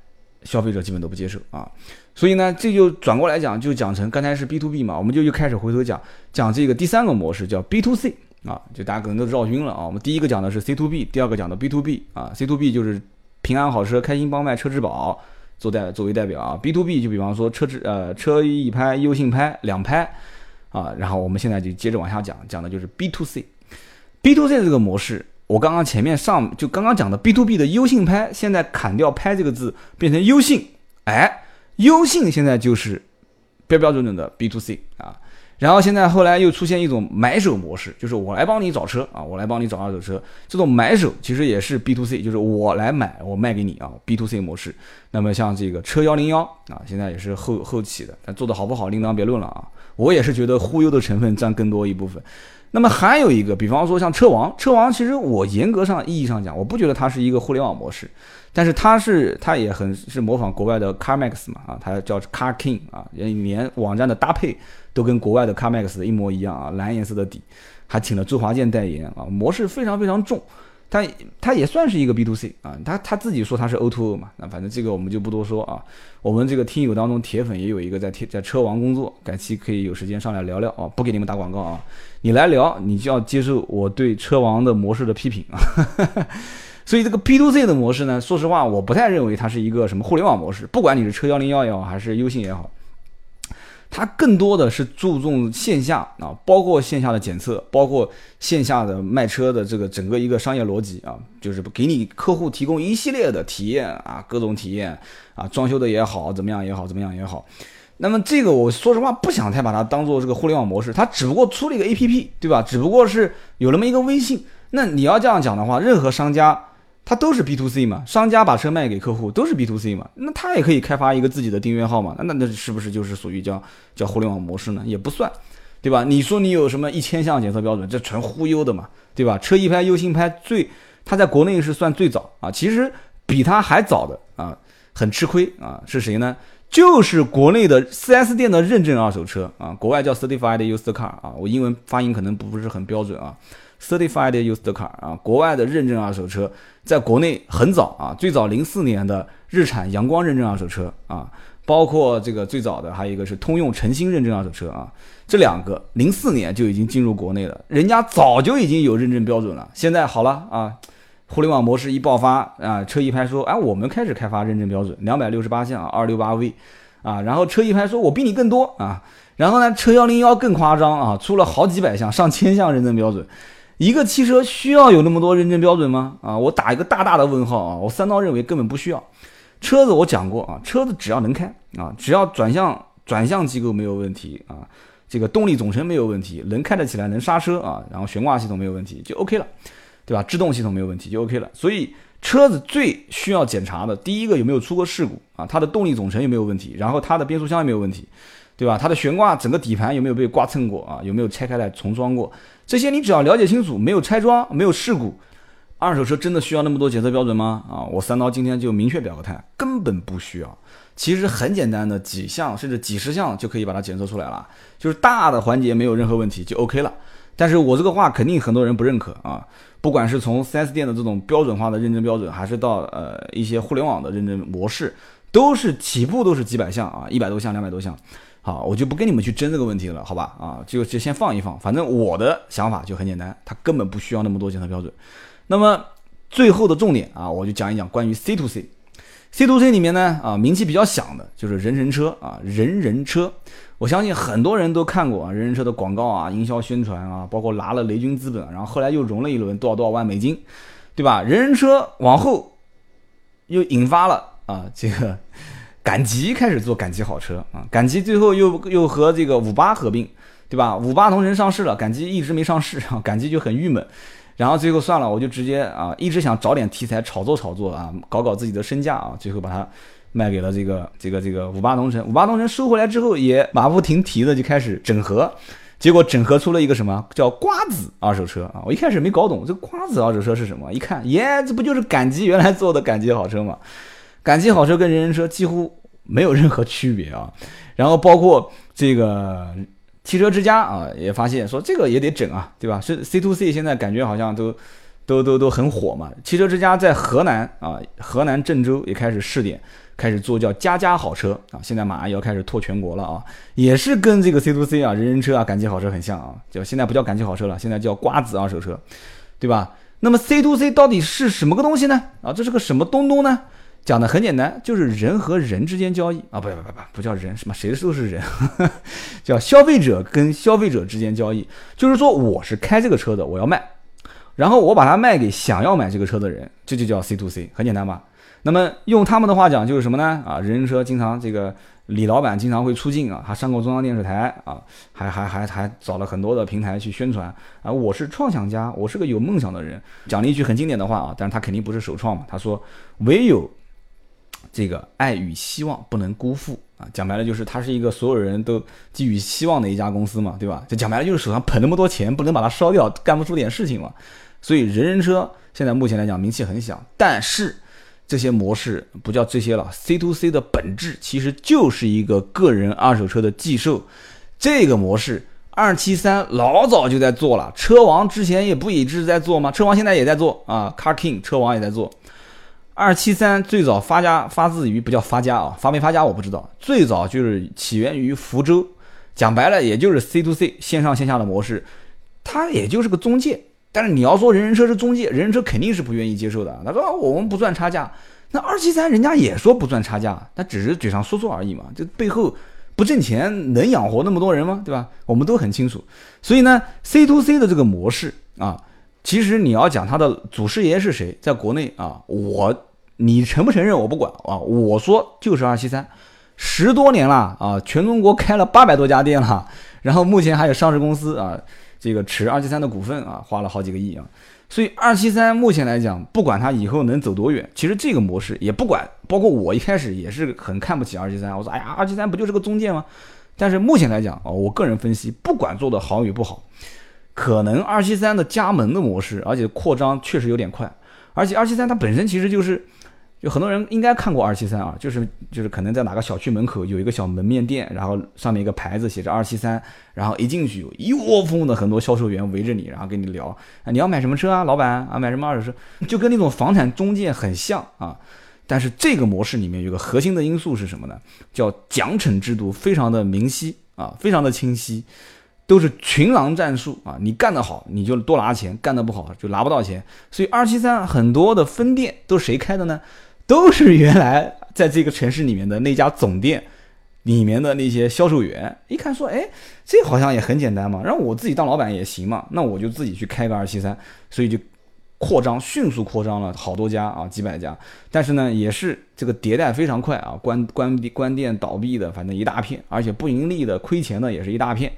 消费者基本都不接受啊。所以呢，这就转过来讲，就讲成刚才是 B to B 嘛，我们就又开始回头讲讲这个第三个模式叫 B to C 啊，就大家可能都绕晕了啊。我们第一个讲的是 C to B，第二个讲的 B to B 啊，C to B 就是平安好车、开心帮卖、车质保。做代作为代表啊，B to B 就比方说车质呃车一拍优信拍两拍啊，然后我们现在就接着往下讲，讲的就是 B to C，B to C 这个模式，我刚刚前面上就刚刚讲的 B to B 的优信拍，现在砍掉拍这个字，变成优信，哎，优信现在就是标标准准的 B to C 啊。然后现在后来又出现一种买手模式，就是我来帮你找车啊，我来帮你找二手车。这种买手其实也是 B to C，就是我来买，我卖给你啊，B to C 模式。那么像这个车幺零幺啊，现在也是后后起的，但做的好不好另当别论了啊。我也是觉得忽悠的成分占更多一部分。那么还有一个，比方说像车王，车王其实我严格上意义上讲，我不觉得它是一个互联网模式，但是它是它也很是模仿国外的 CarMax 嘛啊，它叫 Car King 啊，连网站的搭配都跟国外的 CarMax 一模一样啊，蓝颜色的底，还请了周华健代言啊，模式非常非常重。它它也算是一个 B to C 啊，他他自己说他是 O to O 嘛，那反正这个我们就不多说啊。我们这个听友当中铁粉也有一个在铁在车王工作，改期可以有时间上来聊聊啊，不给你们打广告啊，你来聊你就要接受我对车王的模式的批评啊。所以这个 B to C 的模式呢，说实话我不太认为它是一个什么互联网模式，不管你是车幺零幺也好，还是优信也好。它更多的是注重线下啊，包括线下的检测，包括线下的卖车的这个整个一个商业逻辑啊，就是给你客户提供一系列的体验啊，各种体验啊，装修的也好，怎么样也好，怎么样也好。那么这个我说实话不想太把它当做这个互联网模式，它只不过出了一个 A P P，对吧？只不过是有那么一个微信。那你要这样讲的话，任何商家。它都是 B to C 嘛，商家把车卖给客户都是 B to C 嘛，那他也可以开发一个自己的订阅号嘛，那那是不是就是属于叫叫互联网模式呢？也不算，对吧？你说你有什么一千项检测标准，这纯忽悠的嘛，对吧？车一拍优信拍最，它在国内是算最早啊，其实比它还早的啊，很吃亏啊，是谁呢？就是国内的 4S 店的认证二手车啊，国外叫 Certified Used Car 啊，我英文发音可能不是很标准啊。Certified Used Car 啊，国外的认证二手车，在国内很早啊，最早零四年的日产阳光认证二手车啊，包括这个最早的还有一个是通用诚心认证二手车啊，这两个零四年就已经进入国内了，人家早就已经有认证标准了。现在好了啊，互联网模式一爆发啊，车一拍说，哎，我们开始开发认证标准，两百六十八项，二六八 V 啊，然后车一拍说，我比你更多啊，然后呢，车幺零幺更夸张啊，出了好几百项，上千项认证标准。一个汽车需要有那么多认证标准吗？啊，我打一个大大的问号啊！我三刀认为根本不需要。车子我讲过啊，车子只要能开啊，只要转向转向机构没有问题啊，这个动力总成没有问题，能开得起来，能刹车啊，然后悬挂系统没有问题就 OK 了，对吧？制动系统没有问题就 OK 了。所以车子最需要检查的第一个有没有出过事故啊？它的动力总成有没有问题？然后它的变速箱有没有问题？对吧？它的悬挂整个底盘有没有被刮蹭过啊？有没有拆开来重装过？这些你只要了解清楚，没有拆装，没有事故，二手车真的需要那么多检测标准吗？啊，我三刀今天就明确表个态，根本不需要。其实很简单的几项甚至几十项就可以把它检测出来了，就是大的环节没有任何问题就 OK 了。但是我这个话肯定很多人不认可啊，不管是从 4S 店的这种标准化的认证标准，还是到呃一些互联网的认证模式，都是起步都是几百项啊，一百多项、两百多项。好，我就不跟你们去争这个问题了，好吧？啊，就就先放一放，反正我的想法就很简单，它根本不需要那么多检测标准。那么最后的重点啊，我就讲一讲关于 C to C。C to C 里面呢，啊，名气比较响的就是人人车啊，人人车。我相信很多人都看过啊，人人车的广告啊，营销宣传啊，包括拿了雷军资本，然后后来又融了一轮多少多少万美金，对吧？人人车往后又引发了啊，这个。赶集开始做赶集好车啊，赶集最后又又和这个五八合并，对吧？五八同城上市了，赶集一直没上市啊，赶集就很郁闷，然后最后算了，我就直接啊，一直想找点题材炒作炒作啊，搞搞自己的身价啊，最后把它卖给了这个这个这个五八同城。五八同城收回来之后也马不停蹄的就开始整合，结果整合出了一个什么叫瓜子二手车啊？我一开始没搞懂这瓜子二手车是什么，一看耶，这不就是赶集原来做的赶集好车吗？赶集好车跟人人车几乎没有任何区别啊，然后包括这个汽车之家啊，也发现说这个也得整啊，对吧？是 C to C 现在感觉好像都都都都很火嘛。汽车之家在河南啊，河南郑州也开始试点，开始做叫家家好车啊，现在马上要开始拓全国了啊，也是跟这个 C to C 啊，人人车啊，赶集好车很像啊，就现在不叫赶集好车了，现在叫瓜子二手车，对吧？那么 C to C 到底是什么个东西呢？啊，这是个什么东东呢？讲的很简单，就是人和人之间交易啊，不不不不，不叫人，什么谁都是人，叫消费者跟消费者之间交易。就是说，我是开这个车的，我要卖，然后我把它卖给想要买这个车的人，这就叫 C to C，很简单吧？那么用他们的话讲，就是什么呢？啊，人人车经常这个李老板经常会出镜啊，他上过中央电视台啊，还还还还找了很多的平台去宣传啊，我是创想家，我是个有梦想的人，讲了一句很经典的话啊，但是他肯定不是首创嘛，他说唯有。这个爱与希望不能辜负啊！讲白了就是它是一个所有人都寄予希望的一家公司嘛，对吧？就讲白了就是手上捧那么多钱，不能把它烧掉，干不出点事情嘛。所以人人车现在目前来讲名气很小，但是这些模式不叫这些了，C to C 的本质其实就是一个个人二手车的寄售。这个模式二七三老早就在做了，车王之前也不一直在做吗？车王现在也在做啊，Car King 车王也在做。二七三最早发家发自于不叫发家啊，发没发家我不知道。最早就是起源于福州，讲白了也就是 C to C 线上线下的模式，它也就是个中介。但是你要说人人车是中介，人人车肯定是不愿意接受的。他说我们不赚差价，那二七三人家也说不赚差价，他只是嘴上说说而已嘛。这背后不挣钱能养活那么多人吗？对吧？我们都很清楚。所以呢，C to C 的这个模式啊。其实你要讲他的祖师爷是谁，在国内啊，我你承不承认我不管啊，我说就是二七三，十多年了啊，全中国开了八百多家店了，然后目前还有上市公司啊，这个持二七三的股份啊，花了好几个亿啊，所以二七三目前来讲，不管它以后能走多远，其实这个模式也不管，包括我一开始也是很看不起二七三，我说哎呀，二七三不就是个中介吗？但是目前来讲啊，我个人分析，不管做的好与不好。可能二七三的加盟的模式，而且扩张确实有点快，而且二七三它本身其实就是，有很多人应该看过二七三啊，就是就是可能在哪个小区门口有一个小门面店，然后上面一个牌子写着二七三，然后一进去有一窝蜂的很多销售员围着你，然后跟你聊啊，你要买什么车啊，老板啊，买什么二手车，就跟那种房产中介很像啊，但是这个模式里面有个核心的因素是什么呢？叫奖惩制度非常的明晰啊，非常的清晰。都是群狼战术啊！你干得好，你就多拿钱；干得不好，就拿不到钱。所以二七三很多的分店都谁开的呢？都是原来在这个城市里面的那家总店里面的那些销售员一看说，哎，这好像也很简单嘛，让我自己当老板也行嘛，那我就自己去开个二七三，所以就扩张，迅速扩张了好多家啊，几百家。但是呢，也是这个迭代非常快啊，关关闭关店倒闭的，反正一大片，而且不盈利的、亏钱的也是一大片。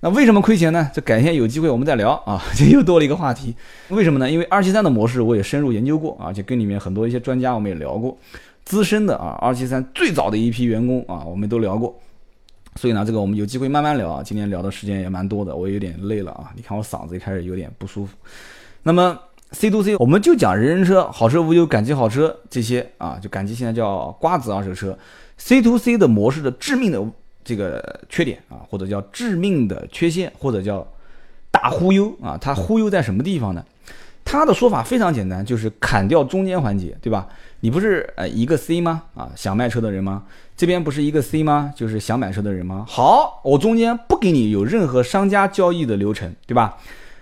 那为什么亏钱呢？这改天有机会我们再聊啊，这又多了一个话题。为什么呢？因为二七三的模式我也深入研究过啊，就跟里面很多一些专家我们也聊过。资深的啊，二七三最早的一批员工啊，我们都聊过，所以呢，这个我们有机会慢慢聊啊。今天聊的时间也蛮多的，我有点累了啊。你看我嗓子也开始有点不舒服。那么 C to C，我们就讲人人车、好车无忧、赶集好车这些啊，就赶集现在叫瓜子二手车。C to C 的模式的致命的这个缺点啊，或者叫致命的缺陷，或者叫大忽悠啊，他忽悠在什么地方呢？他的说法非常简单，就是砍掉中间环节，对吧？你不是呃一个 C 吗？啊，想卖车的人吗？这边不是一个 C 吗？就是想买车的人吗？好，我中间不给你有任何商家交易的流程，对吧？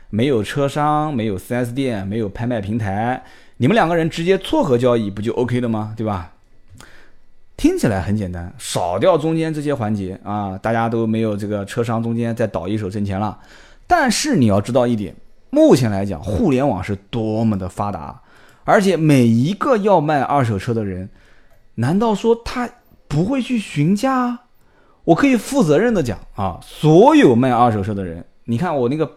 没有车商，没有 4S 店，没有拍卖平台，你们两个人直接撮合交易不就 OK 了吗？对吧？听起来很简单，少掉中间这些环节啊，大家都没有这个车商中间再倒一手挣钱了。但是你要知道一点。目前来讲，互联网是多么的发达，而且每一个要卖二手车的人，难道说他不会去询价？我可以负责任的讲啊，所有卖二手车的人，你看我那个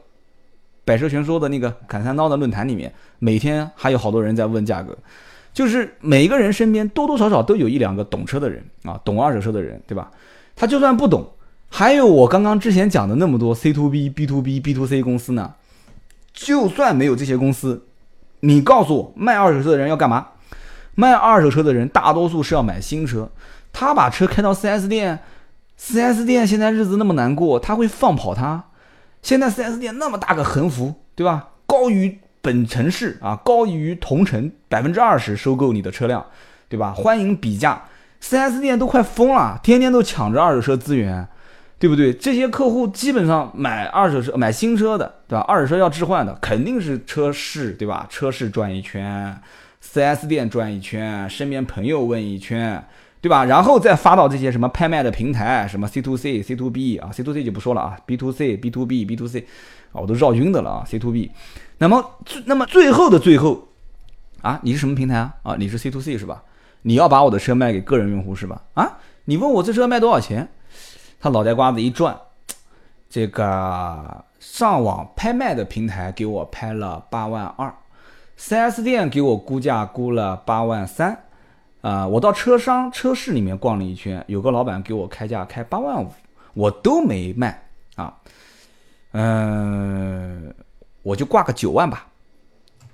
百车全说的那个砍三刀的论坛里面，每天还有好多人在问价格，就是每个人身边多多少少都有一两个懂车的人啊，懂二手车的人，对吧？他就算不懂，还有我刚刚之前讲的那么多 C to B、B to B、B to C 公司呢。就算没有这些公司，你告诉我，卖二手车的人要干嘛？卖二手车的人大多数是要买新车，他把车开到 4S 店，4S 店现在日子那么难过，他会放跑他？现在 4S 店那么大个横幅，对吧？高于本城市啊，高于同城百分之二十收购你的车辆，对吧？欢迎比价，4S 店都快疯了，天天都抢着二手车资源。对不对？这些客户基本上买二手车、买新车的，对吧？二手车要置换的，肯定是车市，对吧？车市转一圈，4S 店转一圈，身边朋友问一圈，对吧？然后再发到这些什么拍卖的平台，什么 C to C、C to B 啊，C to C 就不说了啊，B to C、B to B、B to C 啊，我都绕晕的了啊，C to B。那么最，那么最后的最后啊，你是什么平台啊？啊，你是 C to C 是吧？你要把我的车卖给个人用户是吧？啊，你问我这车卖多少钱？他脑袋瓜子一转，这个上网拍卖的平台给我拍了八万二，4S 店给我估价估了八万三，啊，我到车商车市里面逛了一圈，有个老板给我开价开八万五，我都没卖啊，嗯，我就挂个九万吧，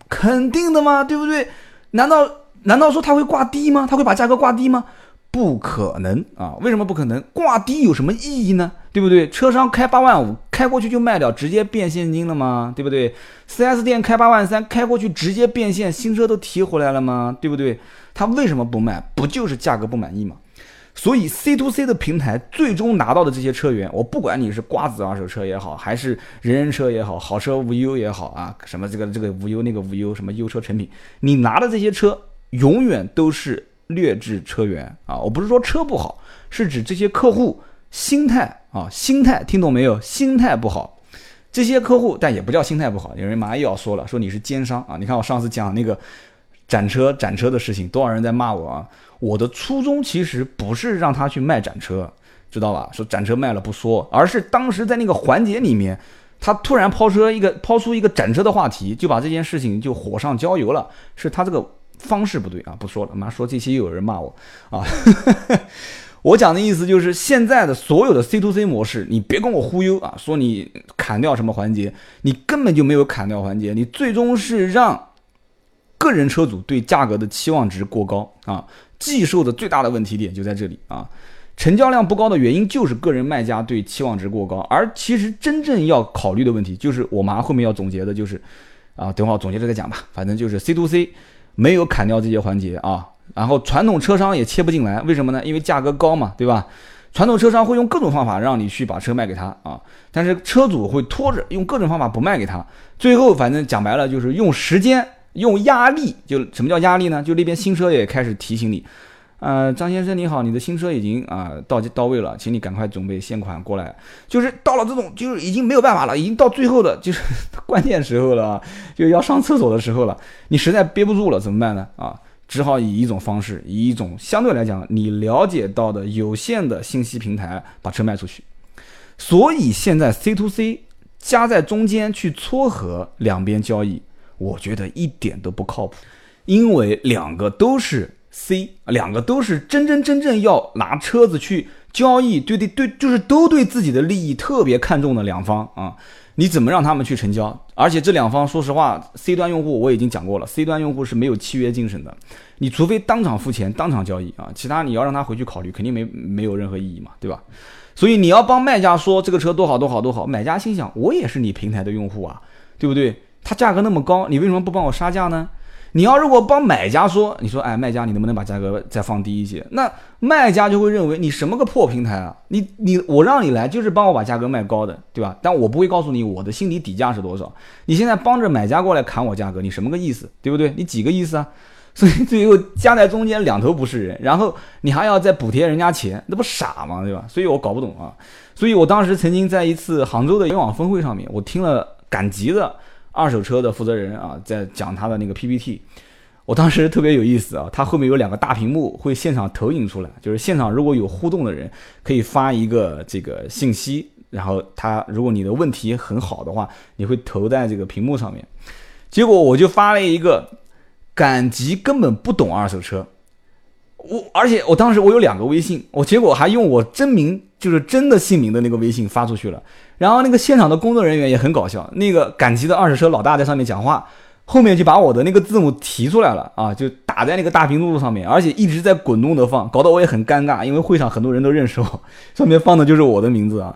肯定的嘛？对不对？难道难道说他会挂低吗？他会把价格挂低吗？不可能啊！为什么不可能？挂低有什么意义呢？对不对？车商开八万五，开过去就卖掉，直接变现金了吗？对不对？4S 店开八万三，开过去直接变现，新车都提回来了吗？对不对？他为什么不卖？不就是价格不满意吗？所以 C to C 的平台最终拿到的这些车源，我不管你是瓜子二手车也好，还是人人车也好，好车无忧也好啊，什么这个这个无忧那个无忧，什么优车成品，你拿的这些车永远都是。劣质车源啊，我不是说车不好，是指这些客户心态啊，心态听懂没有？心态不好，这些客户，但也不叫心态不好。有人马上又要说了，说你是奸商啊！你看我上次讲那个展车展车的事情，多少人在骂我啊？我的初衷其实不是让他去卖展车，知道吧？说展车卖了不说，而是当时在那个环节里面，他突然抛出一个抛出一个展车的话题，就把这件事情就火上浇油了，是他这个。方式不对啊，不说了。妈说这些又有人骂我啊！我讲的意思就是，现在的所有的 C to C 模式，你别跟我忽悠啊！说你砍掉什么环节，你根本就没有砍掉环节，你最终是让个人车主对价格的期望值过高啊！寄售的最大的问题点就在这里啊！成交量不高的原因就是个人卖家对期望值过高，而其实真正要考虑的问题就是我马上后面要总结的就是啊，等会儿总结了再讲吧，反正就是 C to C。没有砍掉这些环节啊，然后传统车商也切不进来，为什么呢？因为价格高嘛，对吧？传统车商会用各种方法让你去把车卖给他啊，但是车主会拖着用各种方法不卖给他，最后反正讲白了就是用时间、用压力。就什么叫压力呢？就那边新车也开始提醒你，呃，张先生你好，你的新车已经啊到到位了，请你赶快准备现款过来。就是到了这种就是已经没有办法了，已经到最后的就是关键时候了，就要上厕所的时候了，你实在憋不住了怎么办呢？啊，只好以一种方式，以一种相对来讲你了解到的有限的信息平台把车卖出去。所以现在 C to C 加在中间去撮合两边交易，我觉得一点都不靠谱，因为两个都是。C 两个都是真真正正要拿车子去交易，对对对，就是都对自己的利益特别看重的两方啊，你怎么让他们去成交？而且这两方说实话，C 端用户我已经讲过了，C 端用户是没有契约精神的，你除非当场付钱，当场交易啊，其他你要让他回去考虑，肯定没没有任何意义嘛，对吧？所以你要帮卖家说这个车多好多好多好，买家心想我也是你平台的用户啊，对不对？它价格那么高，你为什么不帮我杀价呢？你要如果帮买家说，你说哎，卖家你能不能把价格再放低一些？那卖家就会认为你什么个破平台啊？你你我让你来就是帮我把价格卖高的，对吧？但我不会告诉你我的心理底价是多少。你现在帮着买家过来砍我价格，你什么个意思？对不对？你几个意思啊？所以最后夹在中间两头不是人，然后你还要再补贴人家钱，那不傻吗？对吧？所以我搞不懂啊。所以我当时曾经在一次杭州的联网峰会上面，我听了赶集的。二手车的负责人啊，在讲他的那个 PPT，我当时特别有意思啊，他后面有两个大屏幕，会现场投影出来，就是现场如果有互动的人，可以发一个这个信息，然后他如果你的问题很好的话，你会投在这个屏幕上面。结果我就发了一个，赶集根本不懂二手车，我而且我当时我有两个微信，我结果还用我真名。就是真的姓名的那个微信发出去了，然后那个现场的工作人员也很搞笑，那个赶集的二手车老大在上面讲话，后面就把我的那个字母提出来了啊，就打在那个大屏幕上面，而且一直在滚动的放，搞得我也很尴尬，因为会上很多人都认识我，上面放的就是我的名字啊。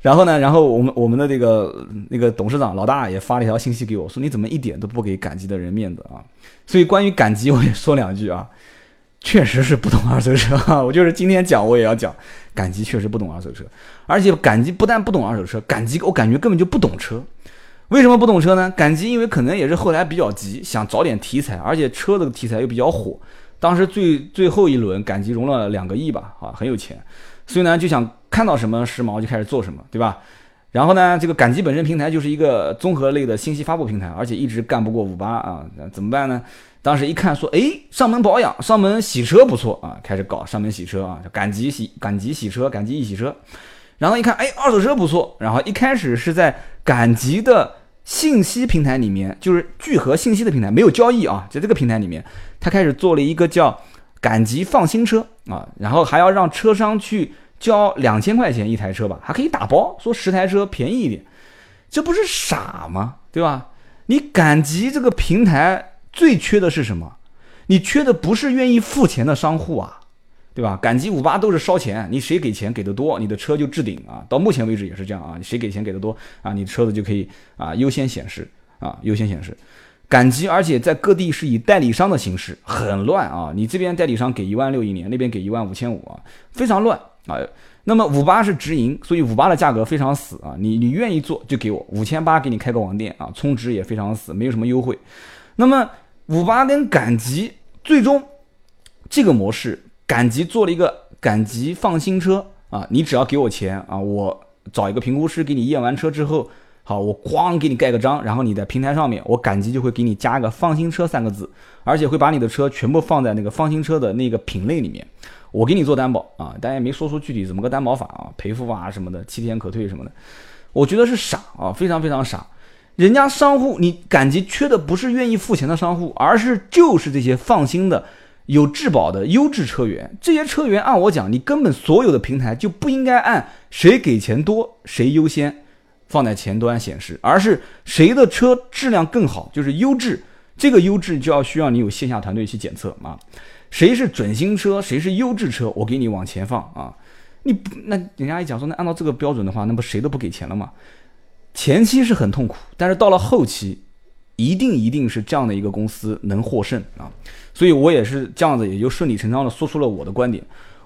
然后呢，然后我们我们的这个那个董事长老大也发了一条信息给我，说你怎么一点都不给赶集的人面子啊？所以关于赶集，我也说两句啊。确实是不懂二手车，我就是今天讲我也要讲，赶集确实不懂二手车，而且赶集不但不懂二手车，赶集我感觉根本就不懂车。为什么不懂车呢？赶集因为可能也是后来比较急，想找点题材，而且车的题材又比较火。当时最最后一轮赶集融了两个亿吧，啊，很有钱，所以呢就想看到什么时髦就开始做什么，对吧？然后呢，这个赶集本身平台就是一个综合类的信息发布平台，而且一直干不过五八啊，怎么办呢？当时一看说，哎，上门保养、上门洗车不错啊，开始搞上门洗车啊，赶集洗、赶集洗车、赶集一洗车。然后一看，哎，二手车不错。然后一开始是在赶集的信息平台里面，就是聚合信息的平台，没有交易啊，在这个平台里面，他开始做了一个叫赶集放新车啊，然后还要让车商去交两千块钱一台车吧，还可以打包，说十台车便宜一点，这不是傻吗？对吧？你赶集这个平台。最缺的是什么？你缺的不是愿意付钱的商户啊，对吧？赶集五八都是烧钱，你谁给钱给的多，你的车就置顶啊。到目前为止也是这样啊，你谁给钱给的多啊，你的车子就可以啊优先显示啊优先显示。赶集而且在各地是以代理商的形式，很乱啊。你这边代理商给一万六一年，那边给一万五千五啊，非常乱啊。那么五八是直营，所以五八的价格非常死啊。你你愿意做就给我五千八给你开个网店啊，充值也非常死，没有什么优惠。那么五八跟赶集最终这个模式，赶集做了一个赶集放心车啊，你只要给我钱啊，我找一个评估师给你验完车之后，好，我咣给你盖个章，然后你在平台上面，我赶集就会给你加一个放心车三个字，而且会把你的车全部放在那个放心车的那个品类里面，我给你做担保啊，但也没说出具体怎么个担保法啊，赔付啊什么的，七天可退什么的，我觉得是傻啊，非常非常傻。人家商户，你赶集缺的不是愿意付钱的商户，而是就是这些放心的、有质保的优质车源。这些车源按我讲，你根本所有的平台就不应该按谁给钱多谁优先放在前端显示，而是谁的车质量更好，就是优质。这个优质就要需要你有线下团队去检测啊，谁是准新车，谁是优质车，我给你往前放啊。你不那人家一讲说，那按照这个标准的话，那不谁都不给钱了吗？前期是很痛苦，但是到了后期，一定一定是这样的一个公司能获胜啊！所以我也是这样子，也就顺理成章的说出了我的观点。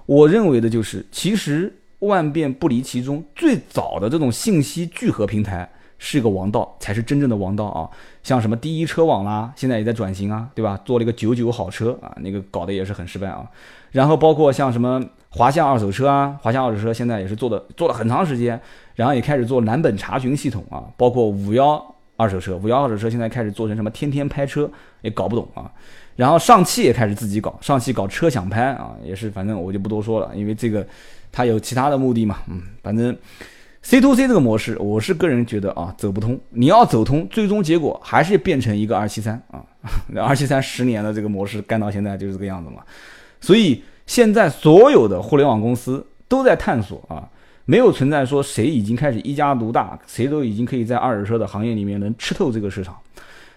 我认为的就是，其实万变不离其中，最早的这种信息聚合平台是一个王道，才是真正的王道啊！像什么第一车网啦，现在也在转型啊，对吧？做了一个九九好车啊，那个搞得也是很失败啊。然后包括像什么华夏二手车啊，华夏二手车现在也是做的做了很长时间，然后也开始做蓝本查询系统啊，包括五幺二手车，五幺二手车现在开始做成什么天天拍车，也搞不懂啊。然后上汽也开始自己搞，上汽搞车享拍啊，也是反正我就不多说了，因为这个它有其他的目的嘛，嗯，反正。C to C 这个模式，我是个人觉得啊，走不通。你要走通，最终结果还是变成一个二七三啊，二七三十年的这个模式干到现在就是这个样子嘛。所以现在所有的互联网公司都在探索啊，没有存在说谁已经开始一家独大，谁都已经可以在二手车的行业里面能吃透这个市场。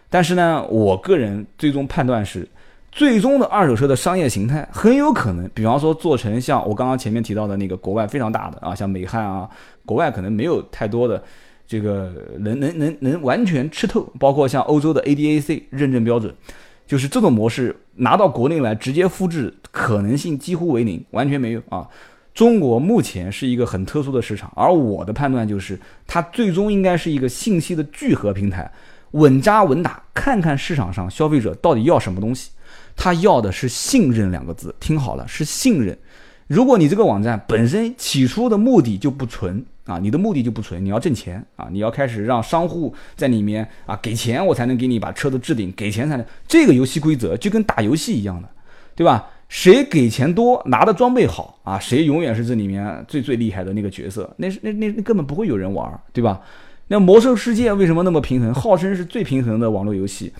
但是呢，我个人最终判断是。最终的二手车的商业形态很有可能，比方说做成像我刚刚前面提到的那个国外非常大的啊，像美汉啊，国外可能没有太多的这个能能能能完全吃透，包括像欧洲的 ADAC 认证标准，就是这种模式拿到国内来直接复制可能性几乎为零，完全没有啊。中国目前是一个很特殊的市场，而我的判断就是它最终应该是一个信息的聚合平台，稳扎稳打，看看市场上消费者到底要什么东西。他要的是信任两个字，听好了，是信任。如果你这个网站本身起初的目的就不纯啊，你的目的就不纯，你要挣钱啊，你要开始让商户在里面啊给钱，我才能给你把车子置顶，给钱才能。这个游戏规则就跟打游戏一样的，对吧？谁给钱多，拿的装备好啊，谁永远是这里面最最厉害的那个角色。那是那那那根本不会有人玩，对吧？那魔兽世界为什么那么平衡？号称是最平衡的网络游戏，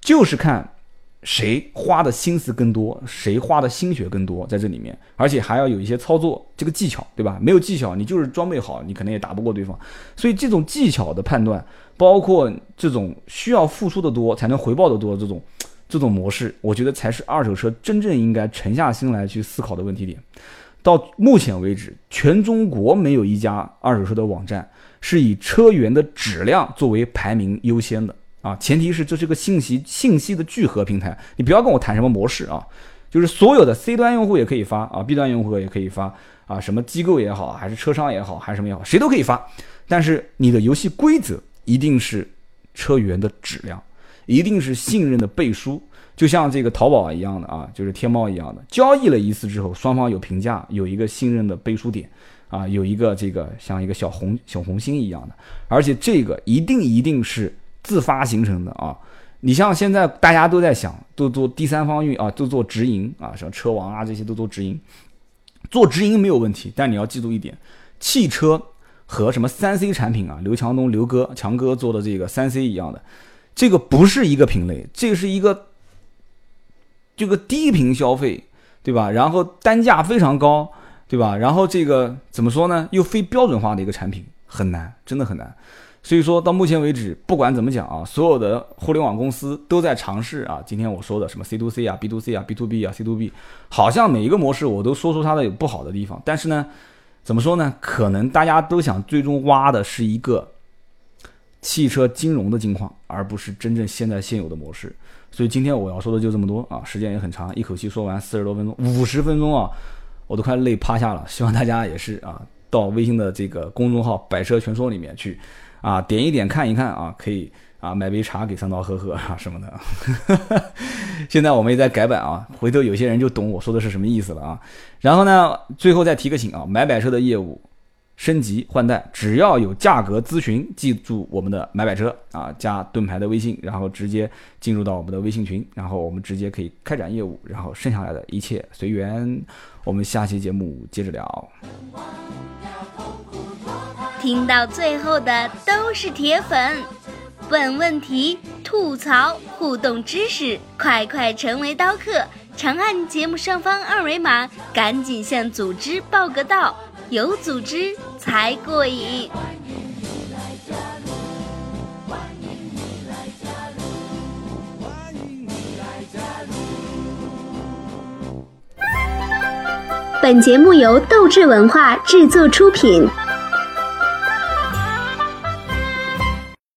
就是看。谁花的心思更多，谁花的心血更多，在这里面，而且还要有一些操作这个技巧，对吧？没有技巧，你就是装备好，你可能也打不过对方。所以这种技巧的判断，包括这种需要付出的多才能回报的多这种这种模式，我觉得才是二手车真正应该沉下心来去思考的问题点。到目前为止，全中国没有一家二手车的网站是以车源的质量作为排名优先的。啊，前提是这是个信息信息的聚合平台，你不要跟我谈什么模式啊，就是所有的 C 端用户也可以发啊，B 端用户也可以发啊，什么机构也好，还是车商也好，还是什么也好，谁都可以发，但是你的游戏规则一定是车源的质量，一定是信任的背书，就像这个淘宝一样的啊，就是天猫一样的，交易了一次之后，双方有评价，有一个信任的背书点啊，有一个这个像一个小红小红心一样的，而且这个一定一定是。自发形成的啊，你像现在大家都在想，都做第三方运啊，都做直营啊，像车王啊这些都做直营，做直营没有问题，但你要记住一点，汽车和什么三 C 产品啊，刘强东刘哥强哥做的这个三 C 一样的，这个不是一个品类，这是一个这个低频消费，对吧？然后单价非常高，对吧？然后这个怎么说呢？又非标准化的一个产品，很难，真的很难。所以说到目前为止，不管怎么讲啊，所有的互联网公司都在尝试啊。今天我说的什么 C to C 啊、B to C 啊、B to B 啊、C to B，好像每一个模式我都说出它的有不好的地方。但是呢，怎么说呢？可能大家都想最终挖的是一个汽车金融的金矿，而不是真正现在现有的模式。所以今天我要说的就这么多啊，时间也很长，一口气说完四十多分钟、五十分钟啊，我都快累趴下了。希望大家也是啊，到微信的这个公众号“百车全说”里面去。啊，点一点看一看啊，可以啊，买杯茶给三刀喝喝啊什么的。现在我们也在改版啊，回头有些人就懂我说的是什么意思了啊。然后呢，最后再提个醒啊，买百车的业务升级换代，只要有价格咨询，记住我们的买买车啊，加盾牌的微信，然后直接进入到我们的微信群，然后我们直接可以开展业务，然后剩下来的一切随缘。我们下期节目接着聊。听到最后的都是铁粉，问问题、吐槽、互动知识，快快成为刀客！长按节目上方二维码，赶紧向组织报个到，有组织才过瘾。欢迎你来本节目由斗志文化制作出品。